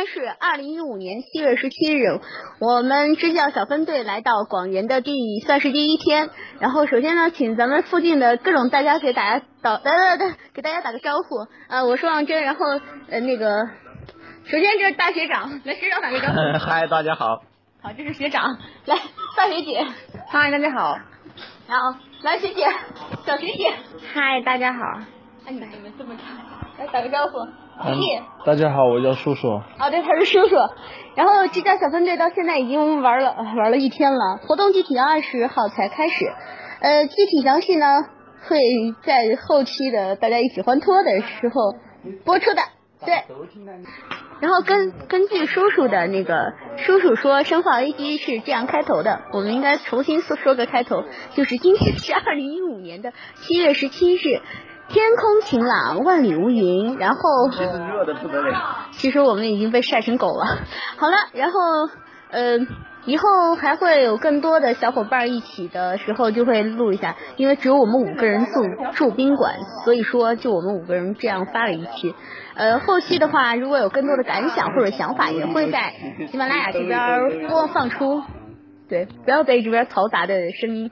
天是二零一五年七月十七日，我们支教小分队来到广元的第算是第一天。然后首先呢，请咱们附近的各种大家给大家打来来来，给大家打个招呼。呃，我是王真，然后呃那个，首先这是大学长，来学长打个招呼。嗨，大家好。好，这是学长，来大学姐。嗨，大家好。然后来学姐，小学姐。嗨，大家好。哎，你们这么看，来打个招呼。大家好，我叫叔叔。啊，对，他是叔叔。然后这家小分队到现在已经玩了玩了一天了，活动具体二十号才开始。呃，具体详细呢会在后期的大家一起欢脱的时候播出的。对。然后根根据叔叔的那个叔叔说，生化危机是这样开头的，我们应该重新说说个开头，就是今天是二零一五年的七月十七日。天空晴朗，万里无云。然后其实热的不得了。其实我们已经被晒成狗了。好了，然后呃，以后还会有更多的小伙伴一起的时候就会录一下，因为只有我们五个人住住宾馆，所以说就我们五个人这样发了一期。呃，后期的话，如果有更多的感想或者想法，也会在喜马拉雅这边播放出。对，不要被这边嘈杂的声音